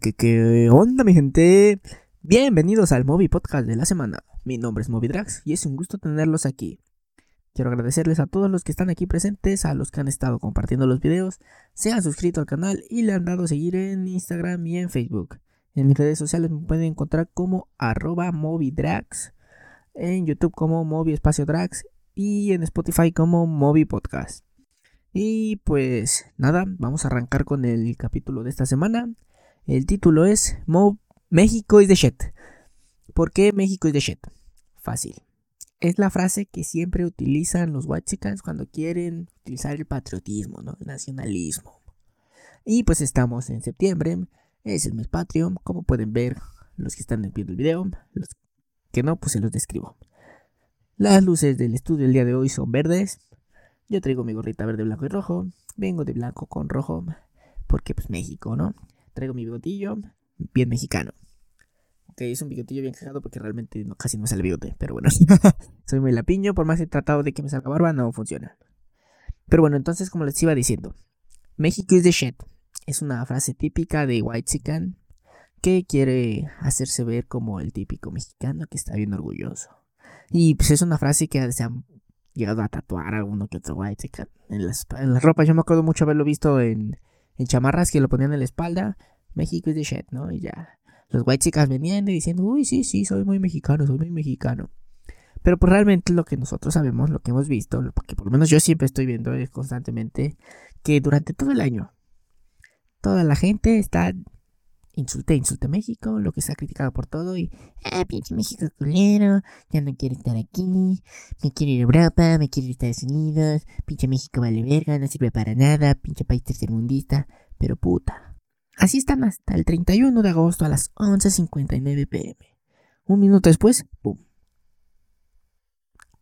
¿Qué, onda, mi gente? Bienvenidos al Moby Podcast de la semana. Mi nombre es Moby Drax y es un gusto tenerlos aquí. Quiero agradecerles a todos los que están aquí presentes, a los que han estado compartiendo los videos, se han suscrito al canal y le han dado a seguir en Instagram y en Facebook. En mis redes sociales me pueden encontrar como arroba MobyDrax, en YouTube como Moby Espacio Drax y en Spotify como Moby Podcast. Y pues nada, vamos a arrancar con el capítulo de esta semana. El título es México is the shit. ¿Por qué México is the shit? Fácil. Es la frase que siempre utilizan los whitexicans cuando quieren utilizar el patriotismo, ¿no? El nacionalismo. Y pues estamos en septiembre, es el mes patrio, como pueden ver los que están viendo el video, los que no, pues se los describo. Las luces del estudio del día de hoy son verdes, yo traigo mi gorrita verde, blanco y rojo. Vengo de blanco con rojo. Porque pues México, ¿no? Traigo mi bigotillo bien mexicano. Ok, es un bigotillo bien cagado porque realmente casi no sale bigote. Pero bueno, soy muy lapiño. Por más he tratado de que me salga barba, no funciona. Pero bueno, entonces como les iba diciendo. México is the shit. Es una frase típica de White Chicken que quiere hacerse ver como el típico mexicano que está bien orgulloso. Y pues es una frase que se llegado a tatuar a alguno que otro white en las, en las ropas. Yo me acuerdo mucho haberlo visto en, en chamarras que lo ponían en la espalda. México es de shit, ¿no? Y ya. Los white chicas venían y diciendo, uy, sí, sí, soy muy mexicano, soy muy mexicano. Pero pues realmente lo que nosotros sabemos, lo que hemos visto, lo que por lo menos yo siempre estoy viendo es constantemente que durante todo el año toda la gente está insulte, insulte México, lo que se ha criticado por todo y, ah, pinche México culero, ya no quiero estar aquí, me quiero ir a Europa, me quiero ir a Estados Unidos, pinche México vale verga, no sirve para nada, pinche país tercermundista, pero puta. Así están hasta el 31 de agosto a las 11.59 pm. Un minuto después, ¡pum!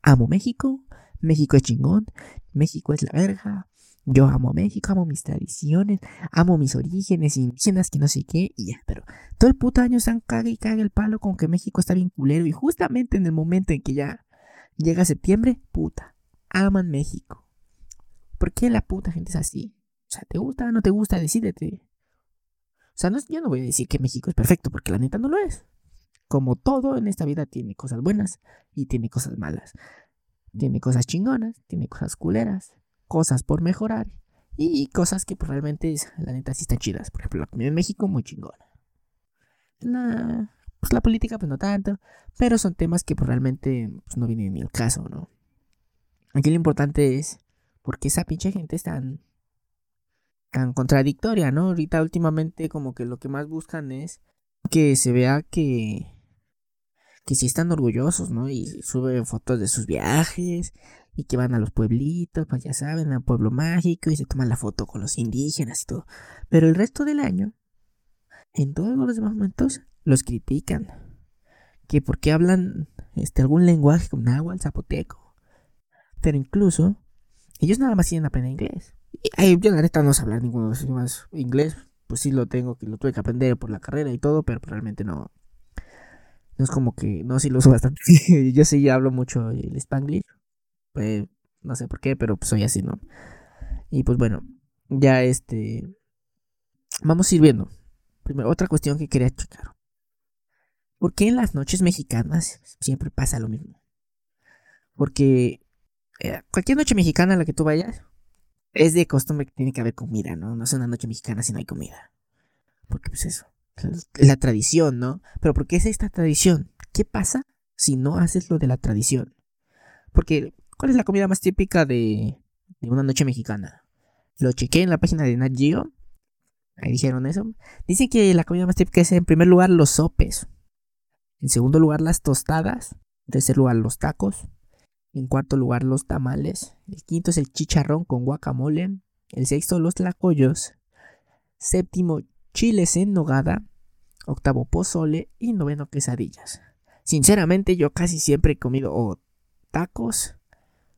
Amo México, México es chingón, México es la verga, yo amo México, amo mis tradiciones, amo mis orígenes indígenas, que no sé qué, y ya, pero todo el puto año están caga y caga el palo con que México está bien culero, y justamente en el momento en que ya llega septiembre, puta, aman México. ¿Por qué la puta gente es así? O sea, ¿te gusta o no te gusta? Decídete. O sea, yo no voy a decir que México es perfecto, porque la neta no lo es. Como todo en esta vida tiene cosas buenas y tiene cosas malas. Tiene cosas chingonas, tiene cosas culeras cosas por mejorar y cosas que pues, realmente, la neta, sí están chidas. Por ejemplo, la comida en México, muy chingona. La, pues la política, pues no tanto, pero son temas que pues, realmente pues, no vienen ni al caso, ¿no? Aquí lo importante es por qué esa pinche gente es tan, tan contradictoria, ¿no? Ahorita últimamente como que lo que más buscan es que se vea que que sí están orgullosos, ¿no? Y suben fotos de sus viajes y que van a los pueblitos, pues ya saben, al pueblo mágico y se toman la foto con los indígenas y todo. Pero el resto del año, en todos los demás momentos, los critican. Que porque hablan este, algún lenguaje como náhuatl, zapoteco. Pero incluso, ellos nada más quieren aprender inglés. Y, yo la neta no sé hablar ninguno de los idiomas inglés. Pues sí lo tengo, que lo tuve que aprender por la carrera y todo, pero realmente no. No es como que, no, sí lo uso bastante. yo sí hablo mucho el spanglish pues, no sé por qué, pero pues soy así, ¿no? Y pues bueno, ya este... Vamos a ir viendo. Primero, otra cuestión que quería checar. ¿Por qué en las noches mexicanas siempre pasa lo mismo? Porque eh, cualquier noche mexicana a la que tú vayas, es de costumbre que tiene que haber comida, ¿no? No es una noche mexicana si no hay comida. Porque pues eso, es la tradición, ¿no? Pero ¿por qué es esta tradición? ¿Qué pasa si no haces lo de la tradición? Porque ¿Cuál es la comida más típica de, una noche mexicana? Lo chequé en la página de Nat Geo. Ahí dijeron eso. Dicen que la comida más típica es en primer lugar los sopes. En segundo lugar las tostadas. En tercer lugar los tacos. En cuarto lugar los tamales. El quinto es el chicharrón con guacamole. El sexto los tlacoyos. Séptimo chiles en nogada. Octavo pozole. Y noveno quesadillas. Sinceramente yo casi siempre he comido tacos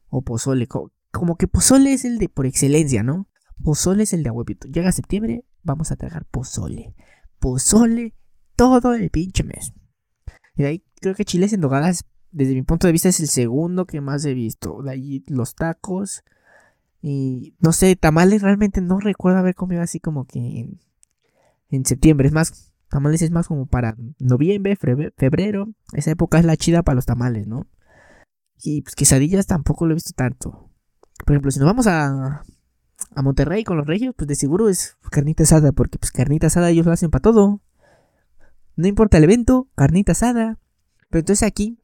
o pozole. Como que pozole es el de por excelencia, ¿no? Pozole es el de abuelito. Llega septiembre, vamos a tragar pozole. Pozole todo el pinche mes. Y ahí creo que chiles en nogadas, desde mi punto de vista, es el segundo que más he visto. De ahí los tacos. Y no sé, tamales realmente no recuerdo haber comido así como que en septiembre. Es más, tamales es más como para noviembre, febrero. Esa época es la chida para los tamales, ¿no? Y pues quesadillas tampoco lo he visto tanto. Por ejemplo, si nos vamos a, a Monterrey con los regios, pues de seguro es carnita asada, porque pues carnita asada ellos lo hacen para todo. No importa el evento, carnita asada. Pero entonces aquí,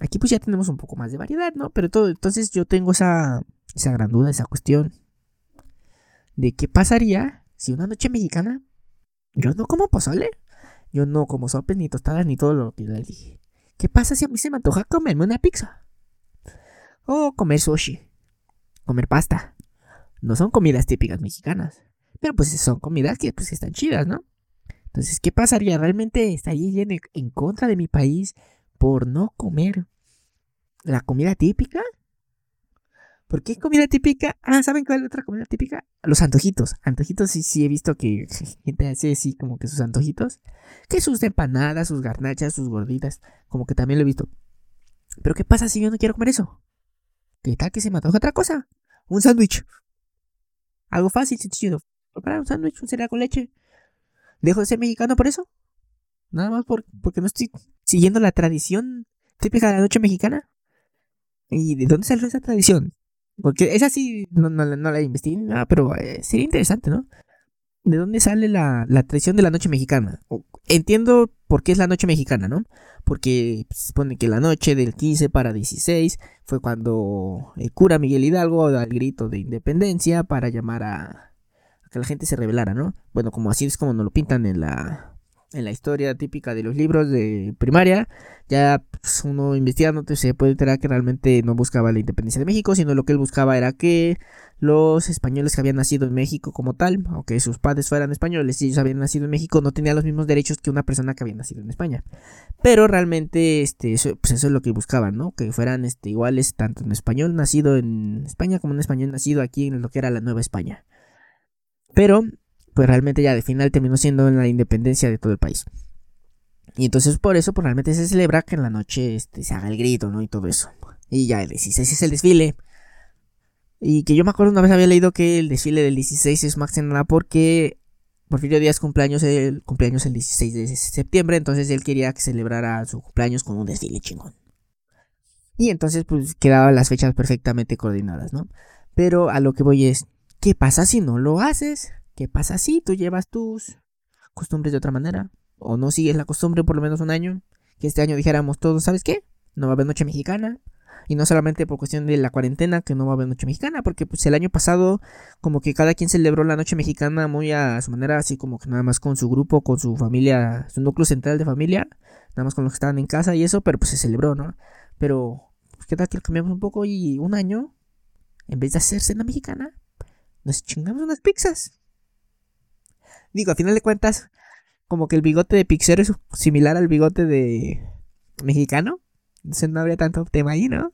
aquí pues ya tenemos un poco más de variedad, ¿no? Pero todo, entonces yo tengo esa, esa gran duda, esa cuestión de qué pasaría si una noche mexicana yo no como pozole, yo no como sopes ni tostadas ni todo lo que le dije. ¿Qué pasa si a mí se me antoja comerme una pizza? O comer sushi, comer pasta. No son comidas típicas mexicanas, pero pues son comidas que pues están chidas, ¿no? Entonces, ¿qué pasaría? ¿Realmente estaría en, en contra de mi país por no comer la comida típica? ¿Por qué comida típica? Ah, ¿saben cuál es otra comida típica? Los antojitos. Antojitos sí, sí he visto que gente hace así como que sus antojitos. Que sus empanadas, sus garnachas, sus gorditas. Como que también lo he visto. Pero ¿qué pasa si yo no quiero comer eso? ¿Qué tal que se me antoja otra cosa? Un sándwich. Algo fácil, sencillo. Preparar un sándwich, un cereal con leche. ¿Dejo de ser mexicano por eso? Nada más porque no estoy siguiendo la tradición típica de la noche mexicana. ¿Y de dónde salió esa tradición? Porque esa sí no, no, la investigué nada, pero eh, sería interesante, ¿no? ¿De dónde sale la, la tradición de la noche mexicana? entiendo por qué es la noche mexicana, ¿no? Porque se supone que la noche del 15 para 16 fue cuando el cura Miguel Hidalgo da el grito de independencia para llamar a, a que la gente se rebelara, ¿no? Bueno, como así es como nos lo pintan en la, en la historia típica de los libros de primaria, ya pues, uno investigando se puede enterar que realmente no buscaba la independencia de México, sino lo que él buscaba era que los españoles que habían nacido en México como tal, aunque sus padres fueran españoles y ellos habían nacido en México, no tenían los mismos derechos que una persona que había nacido en España. Pero realmente este, eso, pues eso es lo que buscaban, ¿no? Que fueran este, iguales tanto en español nacido en España como en español nacido aquí en lo que era la Nueva España. Pero pues realmente ya de final terminó siendo la independencia de todo el país. Y entonces por eso pues realmente se celebra que en la noche este, se haga el grito, ¿no? Y todo eso. Y ya el 16 es el desfile. Y que yo me acuerdo una vez había leído que el desfile del 16 es más que nada porque Porfirio Díaz cumpleaños el cumpleaños el 16 de septiembre, entonces él quería que celebrara su cumpleaños con un desfile chingón. Y entonces pues quedaban las fechas perfectamente coordinadas, ¿no? Pero a lo que voy es, ¿qué pasa si no lo haces? ¿Qué pasa si tú llevas tus costumbres de otra manera? O no sigues la costumbre por lo menos un año. Que este año dijéramos todos, ¿sabes qué? No va a haber noche mexicana. Y no solamente por cuestión de la cuarentena que no va a haber noche mexicana, porque pues el año pasado como que cada quien celebró la noche mexicana muy a su manera, así como que nada más con su grupo, con su familia, su núcleo central de familia, nada más con los que estaban en casa y eso, pero pues se celebró, ¿no? Pero, pues, ¿qué tal que lo cambiamos un poco y un año, en vez de hacer cena mexicana, nos chingamos unas pizzas? Digo, a final de cuentas, como que el bigote de Pixero es similar al bigote de mexicano. Entonces no habría tanto tema ahí, ¿no?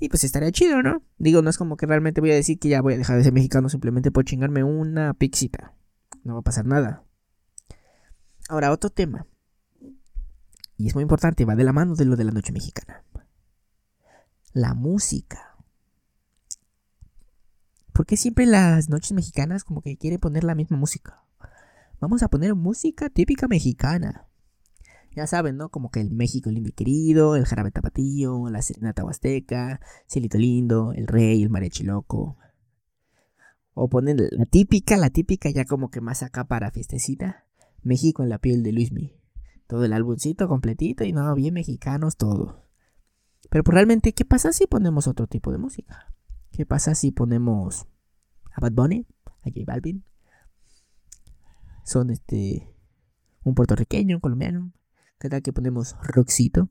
Y pues estaría chido, ¿no? Digo, no es como que realmente voy a decir que ya voy a dejar de ser mexicano simplemente por chingarme una pixita. No va a pasar nada. Ahora, otro tema. Y es muy importante, va de la mano de lo de la noche mexicana. La música. ¿Por qué siempre las noches mexicanas como que quieren poner la misma música? Vamos a poner música típica mexicana. Ya saben, ¿no? Como que el México lindo y querido, el jarabe tapatío, la serenata huasteca, Cielito lindo, el rey, el mariachi loco. O ponen la típica, la típica ya como que más acá para fiestecita. México en la piel de Luismi. Todo el álbumcito completito y no, bien mexicanos todos. Pero pues realmente, ¿qué pasa si ponemos otro tipo de música? ¿Qué pasa si ponemos a Bad Bunny, a J Balvin, son este un puertorriqueño, un colombiano. ¿Qué tal que ponemos rockcito?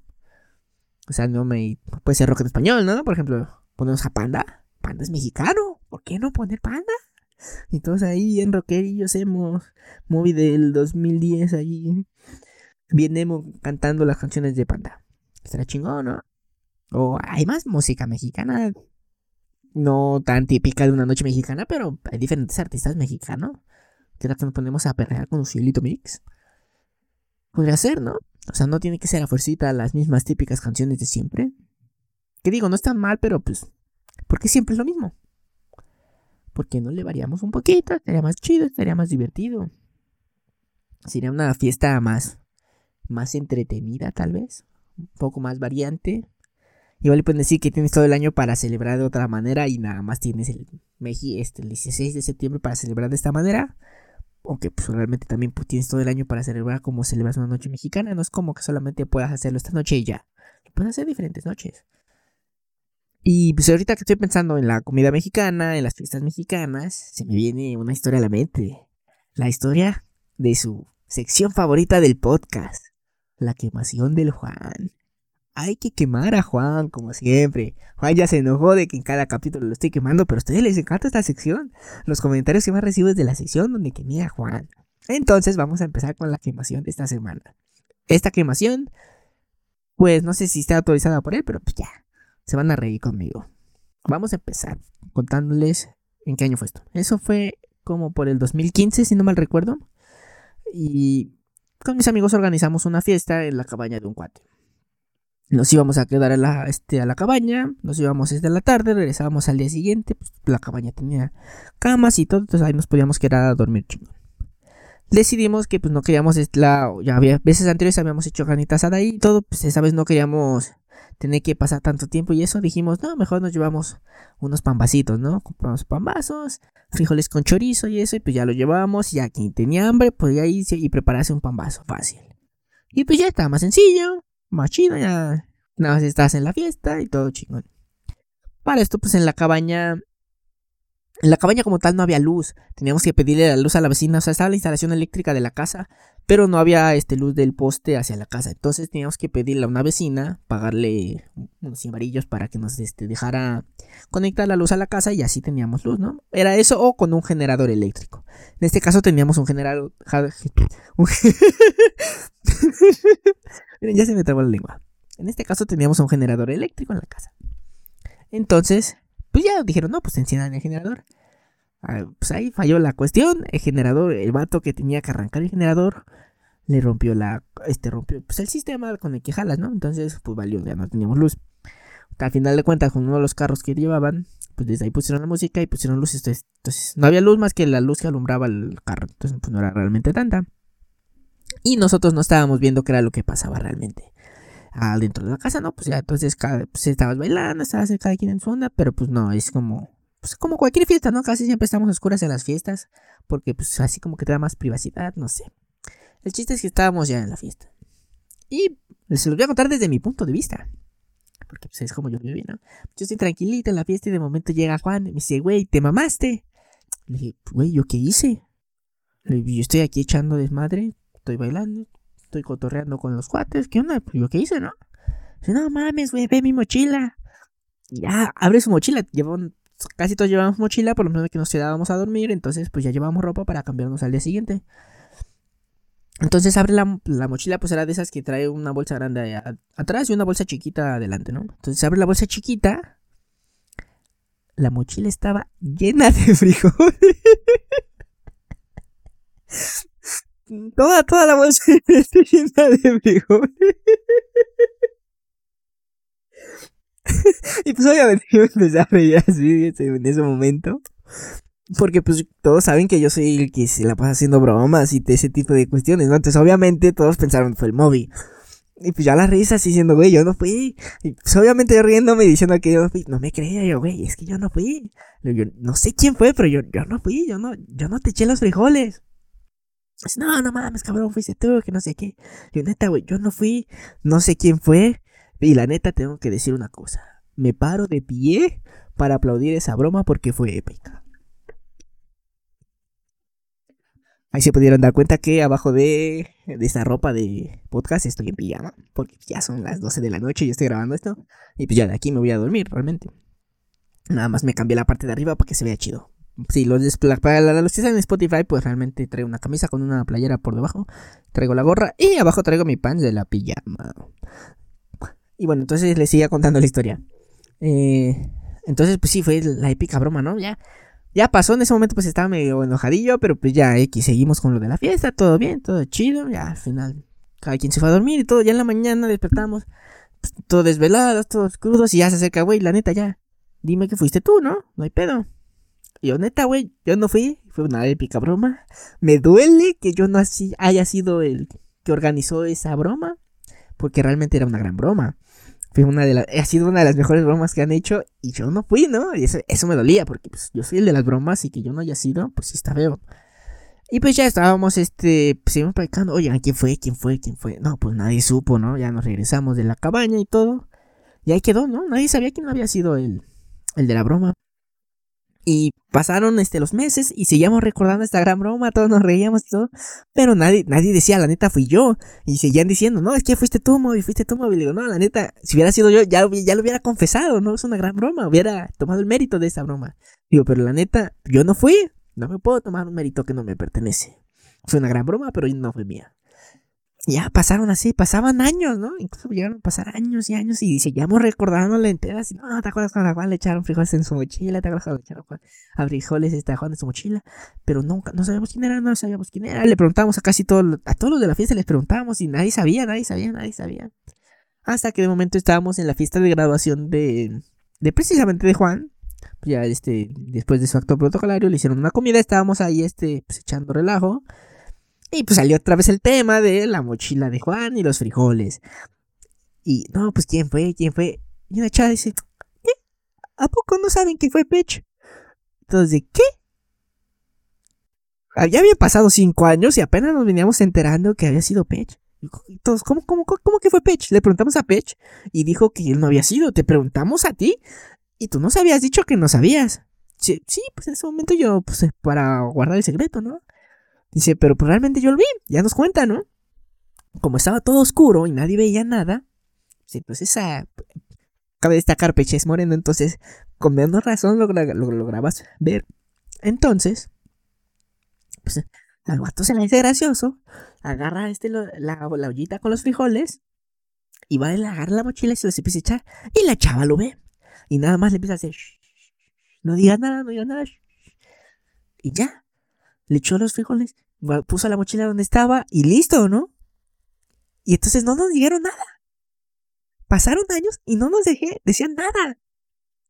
O sea, no me puede ser rock en español, ¿no? Por ejemplo, ponemos a Panda. Panda es mexicano. ¿Por qué no poner Panda? Y todos ahí en rockerillos hemos movie del 2010 ahí. Vienemos cantando las canciones de Panda. Estará chingón, ¿no? O hay más música mexicana. No tan típica de una noche mexicana, pero hay diferentes artistas mexicanos. ¿Qué tal que nos ponemos a perrear con un cielito mix? Podría ser, ¿no? O sea, no tiene que ser a fuercita las mismas típicas canciones de siempre. Que digo, no está mal, pero pues, ¿por qué siempre es lo mismo? ¿Por qué no le variamos un poquito? Estaría más chido, estaría más divertido. Sería una fiesta más, más entretenida, tal vez. Un poco más variante. Igual le pueden decir que tienes todo el año para celebrar de otra manera y nada más tienes el, este, el 16 de septiembre para celebrar de esta manera. Aunque pues, realmente también pues, tienes todo el año para celebrar como celebras una noche mexicana. No es como que solamente puedas hacerlo esta noche y ya. Puedes hacer diferentes noches. Y pues ahorita que estoy pensando en la comida mexicana, en las fiestas mexicanas, se me viene una historia a la mente. La historia de su sección favorita del podcast. La quemación del Juan. Hay que quemar a Juan, como siempre. Juan ya se enojó de que en cada capítulo lo estoy quemando, pero a ustedes les encanta esta sección. Los comentarios que más recibo es de la sección donde quemé a Juan. Entonces vamos a empezar con la quemación de esta semana. Esta quemación, pues no sé si está autorizada por él, pero pues ya, se van a reír conmigo. Vamos a empezar contándoles en qué año fue esto. Eso fue como por el 2015, si no mal recuerdo. Y con mis amigos organizamos una fiesta en la cabaña de un cuate. Nos íbamos a quedar a la, este, a la cabaña, nos íbamos desde la tarde, regresábamos al día siguiente, pues, la cabaña tenía camas y todo, entonces ahí nos podíamos quedar a dormir chingón. Decidimos que pues no queríamos, la, ya había veces anteriores habíamos hecho ganitas ahí y todo, pues esa vez no queríamos tener que pasar tanto tiempo y eso dijimos, no, mejor nos llevamos unos pambacitos, ¿no? Compramos pambazos, frijoles con chorizo y eso, y pues ya lo llevábamos, y ya quien tenía hambre podía irse y prepararse un pambazo fácil. Y pues ya estaba más sencillo, más chido, ya nada más estás en la fiesta y todo chingón. Para esto, pues en la cabaña. En la cabaña como tal no había luz. Teníamos que pedirle la luz a la vecina. O sea, estaba la instalación eléctrica de la casa. Pero no había este luz del poste hacia la casa. Entonces teníamos que pedirle a una vecina. Pagarle unos cimarillos para que nos este, dejara conectar la luz a la casa. Y así teníamos luz, ¿no? Era eso o con un generador eléctrico. En este caso teníamos un generador. Ya se me trabó la lengua. En este caso teníamos un generador eléctrico en la casa. Entonces, pues ya dijeron, no, pues enciendan el generador. Ah, pues ahí falló la cuestión. El generador, el vato que tenía que arrancar el generador, le rompió la, este rompió, pues el sistema con el que jalas, ¿no? Entonces, pues valió, ya no teníamos luz. Al final de cuentas, con uno de los carros que llevaban, pues desde ahí pusieron la música y pusieron luces. Entonces, entonces no había luz más que la luz que alumbraba el carro. Entonces, pues no era realmente tanta. Y nosotros no estábamos viendo qué era lo que pasaba realmente. Dentro de la casa, ¿no? Pues ya entonces cada, pues, estabas bailando, estabas cada quien en su onda, pero pues no, es como, pues como cualquier fiesta, ¿no? Casi siempre estamos oscuras en las fiestas, porque pues así como que te da más privacidad, no sé. El chiste es que estábamos ya en la fiesta. Y se los voy a contar desde mi punto de vista. Porque pues es como yo viví, ¿no? Yo estoy tranquilita en la fiesta y de momento llega Juan y me dice, güey, ¿te mamaste? Le dije, güey, ¿yo qué hice? Le dije, yo estoy aquí echando desmadre, estoy bailando, estoy cotorreando con los cuates, ¿qué onda? Pues yo qué hice, ¿no? Dice, no mames, güey, ve mi mochila. Ya, abre su mochila. casi todos llevamos mochila, por lo menos que nos quedábamos a dormir, entonces pues ya llevamos ropa para cambiarnos al día siguiente. Entonces abre la, mochila, pues era de esas que trae una bolsa grande atrás y una bolsa chiquita adelante, ¿no? Entonces abre la bolsa chiquita. La mochila estaba llena de frijoles. Toda, toda la bolsa está llena de frijoles. y pues obviamente yo empecé a reír así en ese momento. Porque pues todos saben que yo soy el que se la pasa haciendo bromas y ese tipo de cuestiones, ¿no? Entonces obviamente todos pensaron fue el móvil. Y pues ya las risas diciendo, güey, yo no fui. Y pues obviamente riéndome diciendo que yo no fui. No me creía yo, güey, es que yo no fui. Yo no sé quién fue, pero yo, yo no fui, yo no, yo no te eché los frijoles no, no mames, cabrón, fuiste tú, que no sé qué. Yo, neta, güey, yo no fui, no sé quién fue. Y la neta, tengo que decir una cosa. Me paro de pie para aplaudir esa broma porque fue épica. Ahí se pudieron dar cuenta que abajo de, de esta ropa de podcast estoy en pijama. Porque ya son las 12 de la noche y estoy grabando esto. Y pues ya de aquí me voy a dormir, realmente. Nada más me cambié la parte de arriba para que se vea chido. Sí, los para los que están en Spotify, pues realmente traigo una camisa con una playera por debajo. Traigo la gorra y abajo traigo mi pants de la pijama. Y bueno, entonces les sigo contando la historia. Eh, entonces, pues sí, fue la épica broma, ¿no? Ya, ya pasó en ese momento, pues estaba medio enojadillo, pero pues ya X, seguimos con lo de la fiesta, todo bien, todo chido. Ya al final, cada quien se fue a dormir y todo. Ya en la mañana despertamos, todos desvelados, todos crudos, y ya se acerca, güey, la neta, ya. Dime que fuiste tú, ¿no? No hay pedo. Yo, neta, güey, yo no fui. fue una épica broma. Me duele que yo no así haya sido el que organizó esa broma, porque realmente era una gran broma. Fue una de las, ha sido una de las mejores bromas que han hecho y yo no fui, ¿no? Y eso, eso me dolía, porque pues, yo soy el de las bromas y que yo no haya sido, pues sí está feo. Y pues ya estábamos, este, pues íbamos platicando, oigan, ¿quién fue? ¿Quién fue? ¿Quién fue? No, pues nadie supo, ¿no? Ya nos regresamos de la cabaña y todo. Y ahí quedó, ¿no? Nadie sabía quién había sido el, el de la broma. Y pasaron este, los meses y seguíamos recordando esta gran broma, todos nos reíamos y todo, pero nadie, nadie decía, la neta fui yo. Y seguían diciendo, no, es que fuiste tú, Moby, fuiste tú, Moby. Y digo, no, la neta, si hubiera sido yo, ya, ya lo hubiera confesado, no es una gran broma, hubiera tomado el mérito de esa broma. Digo, pero la neta, yo no fui, no me puedo tomar un mérito que no me pertenece. Fue una gran broma, pero no fue mía ya pasaron así, pasaban años, ¿no? Incluso llegaron a pasar años y años y seguíamos recordándole enteras. Y, no, ¿te acuerdas cuando a Juan le echaron frijoles en su mochila? ¿Te acuerdas cuando le echaron a frijoles este, en su mochila? Pero nunca, no sabíamos quién era, no sabíamos quién era. Le preguntábamos a casi todos, a todos los de la fiesta les preguntábamos y nadie sabía, nadie sabía, nadie sabía. Hasta que de momento estábamos en la fiesta de graduación de, de precisamente de Juan. Ya este, después de su acto protocolario le hicieron una comida, estábamos ahí este, pues, echando relajo. Y pues salió otra vez el tema de la mochila de Juan y los frijoles. Y no, pues quién fue, quién fue. Y una chava dice, ¿qué? ¿A poco no saben que fue Pech? Entonces, ¿qué? Ya había pasado cinco años y apenas nos veníamos enterando que había sido Pech. Entonces, ¿cómo, cómo, cómo que fue Pech? Le preguntamos a Pech y dijo que él no había sido. Te preguntamos a ti y tú nos habías dicho que no sabías. Sí, sí pues en ese momento yo, pues para guardar el secreto, ¿no? Dice, pero pues realmente yo lo vi, ya nos cuenta, ¿no? Como estaba todo oscuro y nadie veía nada, pues esa... Cabe destacar, Peche es moreno, entonces con menos razón lo, lo, grabas ver. Entonces, pues al guato se le dice gracioso, agarra este, la, la, ollita con los frijoles y va a agarrar la mochila y se los empieza a echar. Y la chava lo ve. Y nada más le empieza a hacer, no digas nada, no digas nada. Y ya, le echó los frijoles puso la mochila donde estaba y listo, ¿no? Y entonces no nos dijeron nada. Pasaron años y no nos dejé, decían nada.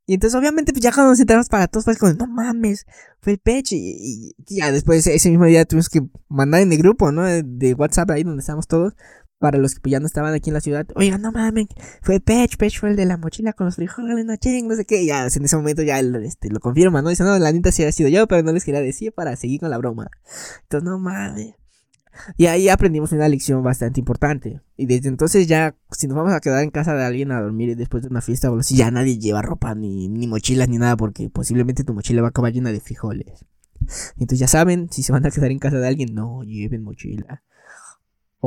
Y entonces obviamente pues ya cuando nos entramos para todos fue como, no mames, fue el pecho. Y, ya después ese mismo día tuvimos que mandar en el grupo, ¿no? De, WhatsApp ahí donde estábamos todos. Para los que pues, ya no estaban aquí en la ciudad. Oigan, no mames, fue Pech, Pech fue el de la mochila con los frijoles, no sé qué. Ya en ese momento ya este, lo confirma, ¿no? Dice, no, la neta sí ha sido yo, pero no les quería decir para seguir con la broma. Entonces, no mames. Y ahí aprendimos una lección bastante importante. Y desde entonces ya, si nos vamos a quedar en casa de alguien a dormir después de una fiesta o si ya nadie lleva ropa, ni, ni mochilas, ni nada, porque posiblemente tu mochila va a acabar llena de frijoles. Entonces ya saben, si se van a quedar en casa de alguien, no lleven mochila.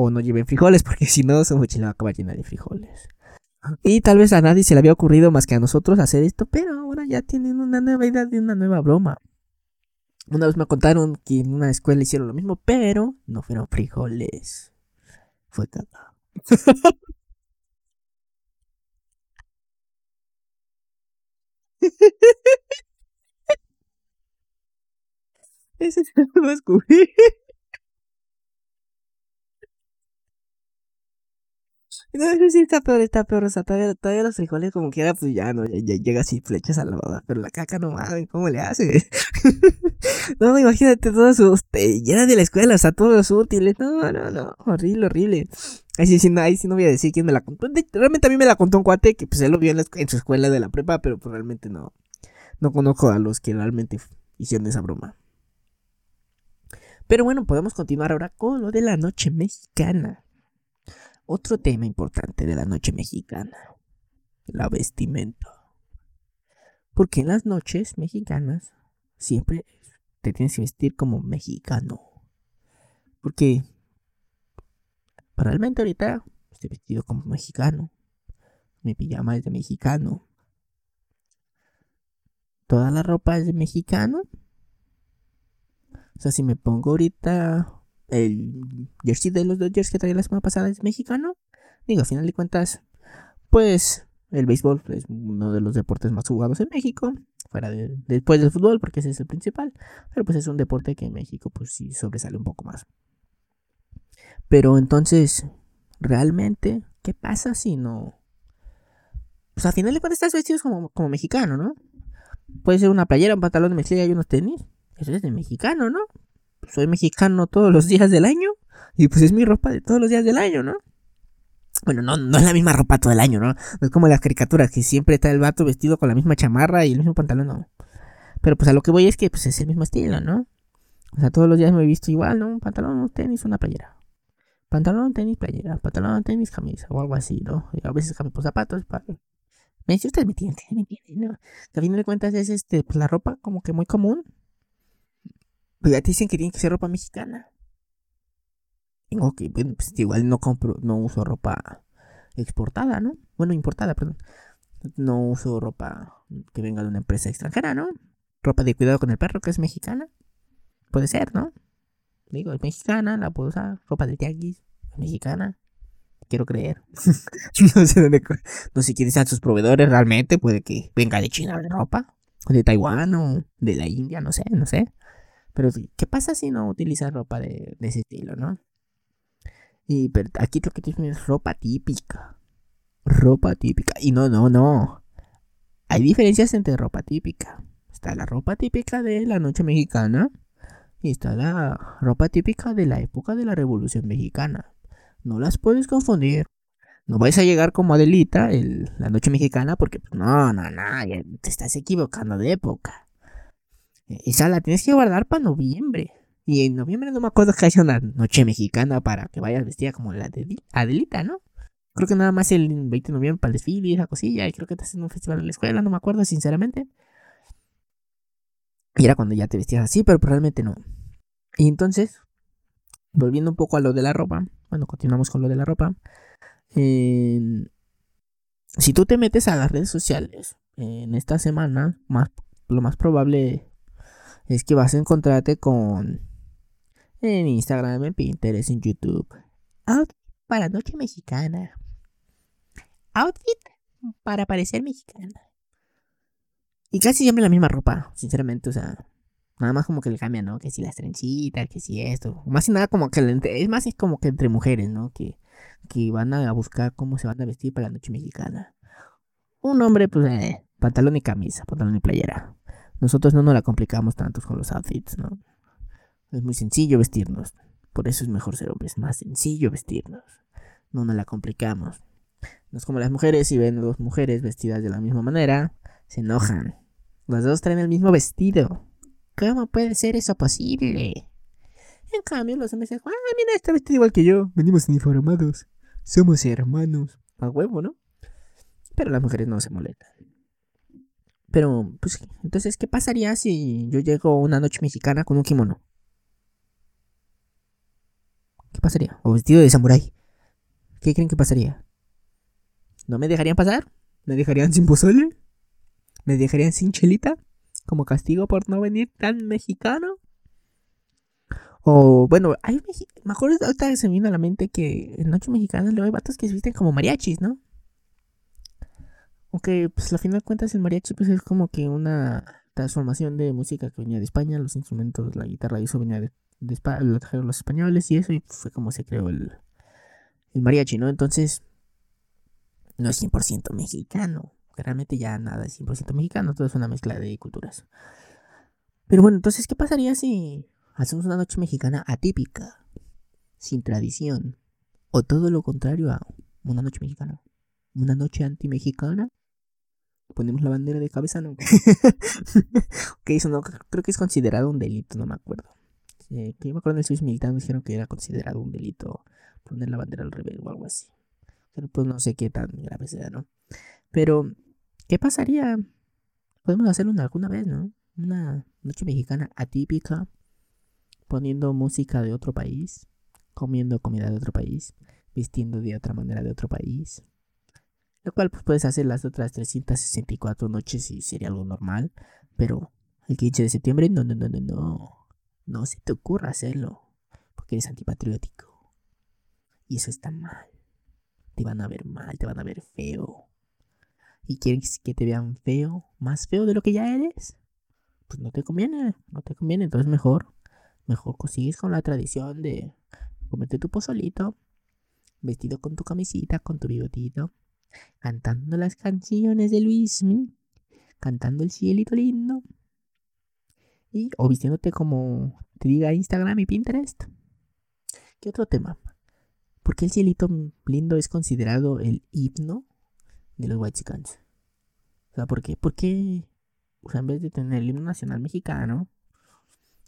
O no lleven frijoles, porque si no, su mochila va a acabar llena de frijoles. Y tal vez a nadie se le había ocurrido más que a nosotros hacer esto, pero ahora ya tienen una nueva idea de una nueva broma. Una vez me contaron que en una escuela hicieron lo mismo, pero no fueron frijoles. Fue caca. Ese se lo descubrí. No, sé si está peor, está peor. O sea, todavía, todavía los frijoles como quiera, pues ya no, ya, llega así flechas a la. Pero la caca no mames, ¿cómo le hace? no, imagínate todo su, llena de la escuela, o sea, todos los útiles. No, no, no, horrible, horrible. Ahí sí, sí, no, ahí sí no voy a decir quién me la contó. Realmente a mí me la contó un cuate que pues él lo vio en, en su escuela de la prepa, pero pues realmente no, no conozco a los que realmente hicieron esa broma. Pero bueno, podemos continuar ahora con lo de la noche mexicana. Otro tema importante de la noche mexicana, la vestimenta. Porque en las noches mexicanas siempre te tienes que vestir como mexicano. Porque realmente ahorita estoy vestido como mexicano. Mi pijama es de mexicano. Toda la ropa es de mexicano. O sea, si me pongo ahorita el jersey de los Dodgers que traía la semana pasada es mexicano. Digo, a final de cuentas, pues el béisbol es uno de los deportes más jugados en México. Fuera de, después del fútbol, porque ese es el principal. Pero pues es un deporte que en México pues sí sobresale un poco más. Pero entonces, realmente, ¿qué pasa si no? Pues a final de cuentas estás vestido como, como mexicano, ¿no? Puede ser una playera, un pantalón de mezclilla y unos tenis. Eso es de mexicano, ¿no? Soy mexicano todos los días del año. Y pues es mi ropa de todos los días del año, ¿no? Bueno, no, no es la misma ropa todo el año, ¿no? No es como las caricaturas que siempre está el vato vestido con la misma chamarra y el mismo pantalón, no. Pero pues a lo que voy es que pues es el mismo estilo, ¿no? O sea, todos los días me he visto igual, ¿no? Un pantalón, un tenis, una playera. Pantalón, tenis, playera. Pantalón, tenis, camisa o algo así, ¿no? Y a veces cambio por zapatos, para... Me dice, ustedes me entienden, me entienden, ¿no? Que a fin de cuentas es este, pues la ropa como que muy común. Pero ya te dicen que tiene que ser ropa mexicana. Tengo que, bueno, pues igual no compro, no uso ropa exportada, ¿no? Bueno, importada, perdón. No uso ropa que venga de una empresa extranjera, ¿no? Ropa de cuidado con el perro que es mexicana. Puede ser, ¿no? Digo, es mexicana, la puedo usar. Ropa de tianguis, mexicana. Quiero creer. no sé dónde. No sé quiénes sean sus proveedores realmente. Puede que venga de China de ropa. De Taiwán o de la India, no sé, no sé. Pero, ¿qué pasa si no utilizas ropa de, ese estilo, no? Y pero aquí lo que tienes es ropa típica. Ropa típica. Y no, no, no. Hay diferencias entre ropa típica. Está la ropa típica de la noche mexicana y está la ropa típica de la época de la Revolución Mexicana. No las puedes confundir. No vais a llegar como Adelita, el, la noche mexicana, porque pues, no, no, no, te estás equivocando de época. Esa la tienes que guardar para noviembre. Y en noviembre no me acuerdo que haya una noche mexicana para que vayas vestida como la de Adelita, ¿no? Creo que nada más el 20 de noviembre para el desfile y esa cosilla. Y creo que estás en un festival en la escuela, no me acuerdo, sinceramente. Y era cuando ya te vestías así, pero probablemente no. Y entonces, volviendo un poco a lo de la ropa, bueno, continuamos con lo de la ropa. si tú te metes a las redes sociales en esta semana, más, lo más probable es que vas a encontrarte con en Instagram, en Pinterest, en YouTube. Outfit para noche mexicana. Outfit para parecer mexicana. Y casi siempre la misma ropa, sinceramente, o sea, nada más como que le cambia, ¿no? Que si las trencitas, que si esto. Más y nada como que es más es como que entre mujeres, ¿no? Que, que van a buscar cómo se van a vestir para la noche mexicana. Un hombre, pues, eh, pantalón y camisa, pantalón y playera. Nosotros no nos la complicamos tanto con los outfits, ¿no? Es muy sencillo vestirnos. Por eso es mejor ser hombres, más sencillo vestirnos. No nos la complicamos. No es como las mujeres, si ven dos mujeres vestidas de la misma manera, se enojan. Los dos traen el mismo vestido. ¿Cómo puede ser eso posible? En cambio, los hombres dicen, ah, mira, está vestido igual que yo. Venimos uniformados. Somos hermanos. A huevo, ¿no? Pero las mujeres no se molestan. Pero, pues, entonces, ¿qué pasaría si yo llego una noche mexicana con un kimono? ¿Qué pasaría? O vestido de samurái. ¿Qué creen que pasaría? ¿No me dejarían pasar? ¿Me dejarían sin pozole? ¿Me dejarían sin chelita? Como castigo por no venir tan mexicano. O bueno, hay mejor ahorita se me vino a la mente que en Noche Mexicana luego hay vatos que se como mariachis, ¿no? Aunque, pues, al final cuentas, el mariachi pues, es como que una transformación de música que venía de España. Los instrumentos, la guitarra, y eso venía de, de España, lo trajeron los españoles y eso, y fue como se creó el, el mariachi, ¿no? Entonces, no es 100% mexicano realmente ya nada es 100% mexicano, todo es una mezcla de culturas. Pero bueno, entonces, ¿qué pasaría si hacemos una noche mexicana atípica, sin tradición? O todo lo contrario a una noche mexicana. Una noche anti-mexicana. Ponemos la bandera de cabeza, ¿no? ok, eso no, creo que es considerado un delito, no me acuerdo. que yo me acuerdo en el servicio militar dijeron que era considerado un delito poner la bandera al revés o algo así. Pero pues no sé qué tan grave sea, ¿no? Pero ¿Qué pasaría? Podemos hacerlo alguna vez, ¿no? Una noche mexicana atípica, poniendo música de otro país, comiendo comida de otro país, vistiendo de otra manera de otro país. Lo cual pues, puedes hacer las otras 364 noches y sería algo normal. Pero el 15 de septiembre, no, no, no, no, no. No se te ocurra hacerlo. Porque eres antipatriótico. Y eso está mal. Te van a ver mal, te van a ver feo y quieres que te vean feo, más feo de lo que ya eres, pues no te conviene, no te conviene. Entonces mejor, mejor consigues con la tradición de comerte tu pozolito, vestido con tu camisita, con tu bigotito, cantando las canciones de Luismi, cantando el cielito lindo. Y, o vistiéndote como te diga Instagram y Pinterest. ¿Qué otro tema? ¿Por qué el cielito lindo es considerado el himno de los White? O sea, ¿por qué? ¿Por qué? O sea, en vez de tener el himno nacional mexicano,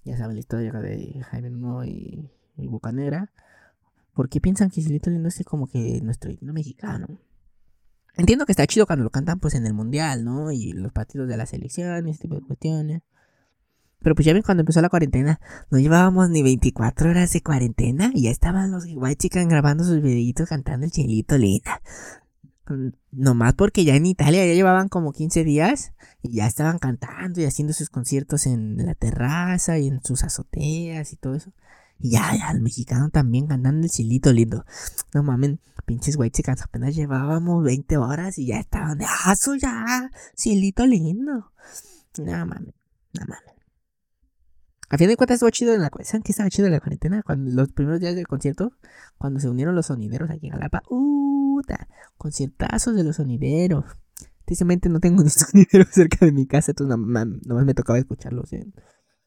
ya saben la historia de Jaime Nuno y, y Bucanera, ¿por qué piensan que el cielito lindo es como que nuestro himno mexicano? Entiendo que está chido cuando lo cantan pues en el mundial, ¿no? Y los partidos de la selección y este tipo de cuestiones. Pero pues ya ven, cuando empezó la cuarentena, no llevábamos ni 24 horas de cuarentena y ya estaban los white chicas grabando sus videitos cantando el chilito linda. Mm, nomás porque ya en Italia ya llevaban como 15 días y ya estaban cantando y haciendo sus conciertos en la terraza y en sus azoteas y todo eso. Y ya, ya, el mexicano también cantando el chilito lindo. No mames, pinches white chicas, apenas llevábamos 20 horas y ya estaban de, ah, ya, chilito lindo. No mames, no mames. A fin de cuentas estuvo chido en la ¿Saben qué estaba chido en la cuarentena? Cuando los primeros días del concierto, cuando se unieron los sonideros aquí en Jalapa. ¡Uh! Conciertazos de los sonideros. Tristemente no tengo ni sonideros cerca de mi casa, entonces nomás me tocaba escucharlos en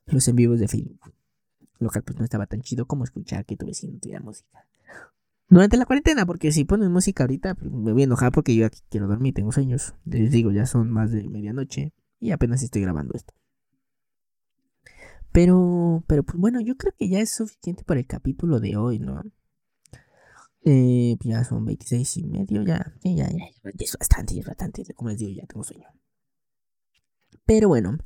los en vivos de Facebook. Lo cual pues no estaba tan chido como escuchar que tu vecino tuviera música. Durante la cuarentena, porque si ponen música ahorita, pues, me voy a enojar porque yo aquí quiero dormir, tengo sueños. Les digo, ya son más de medianoche y apenas estoy grabando esto. Pero, pero pues bueno, yo creo que ya es suficiente para el capítulo de hoy, ¿no? Eh, pues, ya son 26 y medio, ya, ya, ya, ya, es bastante, es bastante, como les digo, ya tengo sueño. Pero bueno,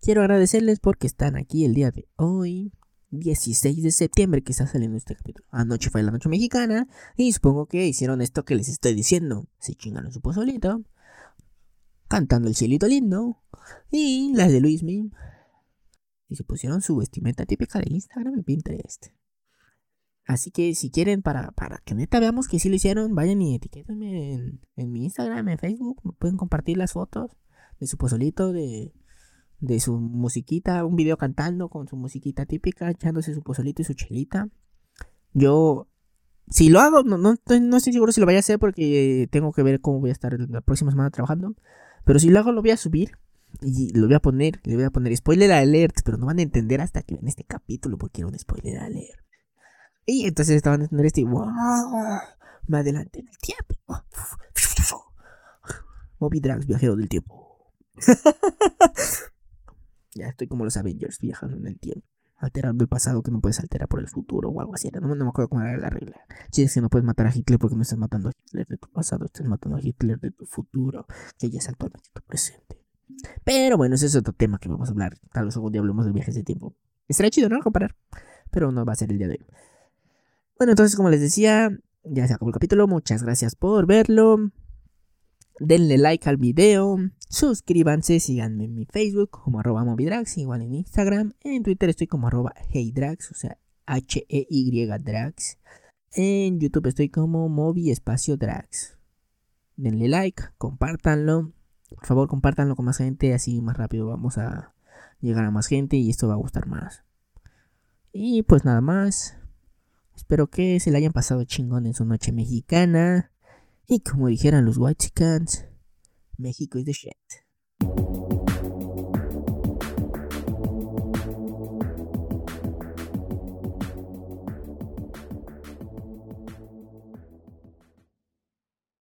quiero agradecerles porque están aquí el día de hoy, 16 de septiembre, que está saliendo este capítulo. Anoche fue la noche mexicana, y supongo que hicieron esto que les estoy diciendo. Se chingaron su pozolito, cantando el cielito lindo, y las de Luis Mim y se pusieron su vestimenta típica de Instagram y Pinterest. Así que si quieren, para, para que neta veamos que sí lo hicieron, vayan y etiquétenme en, en mi Instagram, en Facebook. Me pueden compartir las fotos de su pozolito, de, de su musiquita, un video cantando con su musiquita típica, echándose su pozolito y su chelita. Yo, si lo hago, no, no, no estoy seguro si lo vaya a hacer porque tengo que ver cómo voy a estar la próxima semana trabajando. Pero si lo hago, lo voy a subir y lo voy a poner, le voy a poner spoiler alert, pero no van a entender hasta que vean este capítulo porque era un spoiler alert. Y entonces estaban a entender este, wow, me adelanté en el tiempo. Moby Drags, viajero del tiempo. ya estoy como los Avengers viajando en el tiempo. Alterando el pasado que no puedes alterar por el futuro o algo así. No, me acuerdo cómo era la regla. Si es que no puedes matar a Hitler porque no estás matando a Hitler de tu pasado, estás matando a Hitler de tu futuro, que ya es actualmente tu presente. Pero bueno, ese es otro tema que vamos a hablar. Tal vez algún día hablemos de viajes de tiempo. Estaría chido, ¿no? Comparar. Pero no va a ser el día de hoy. Bueno, entonces, como les decía, ya se acabó el capítulo. Muchas gracias por verlo. Denle like al video. Suscríbanse, síganme en mi Facebook como arroba movidrags, igual en Instagram. En Twitter estoy como arroba heydrags, o sea, H-E-Y drags. En YouTube estoy como movi espacio drags. Denle like, compártanlo. Por favor, compártanlo con más gente, así más rápido vamos a llegar a más gente y esto va a gustar más. Y pues nada más. Espero que se le hayan pasado chingón en su noche mexicana. Y como dijeran los White Chickens, México is the shit.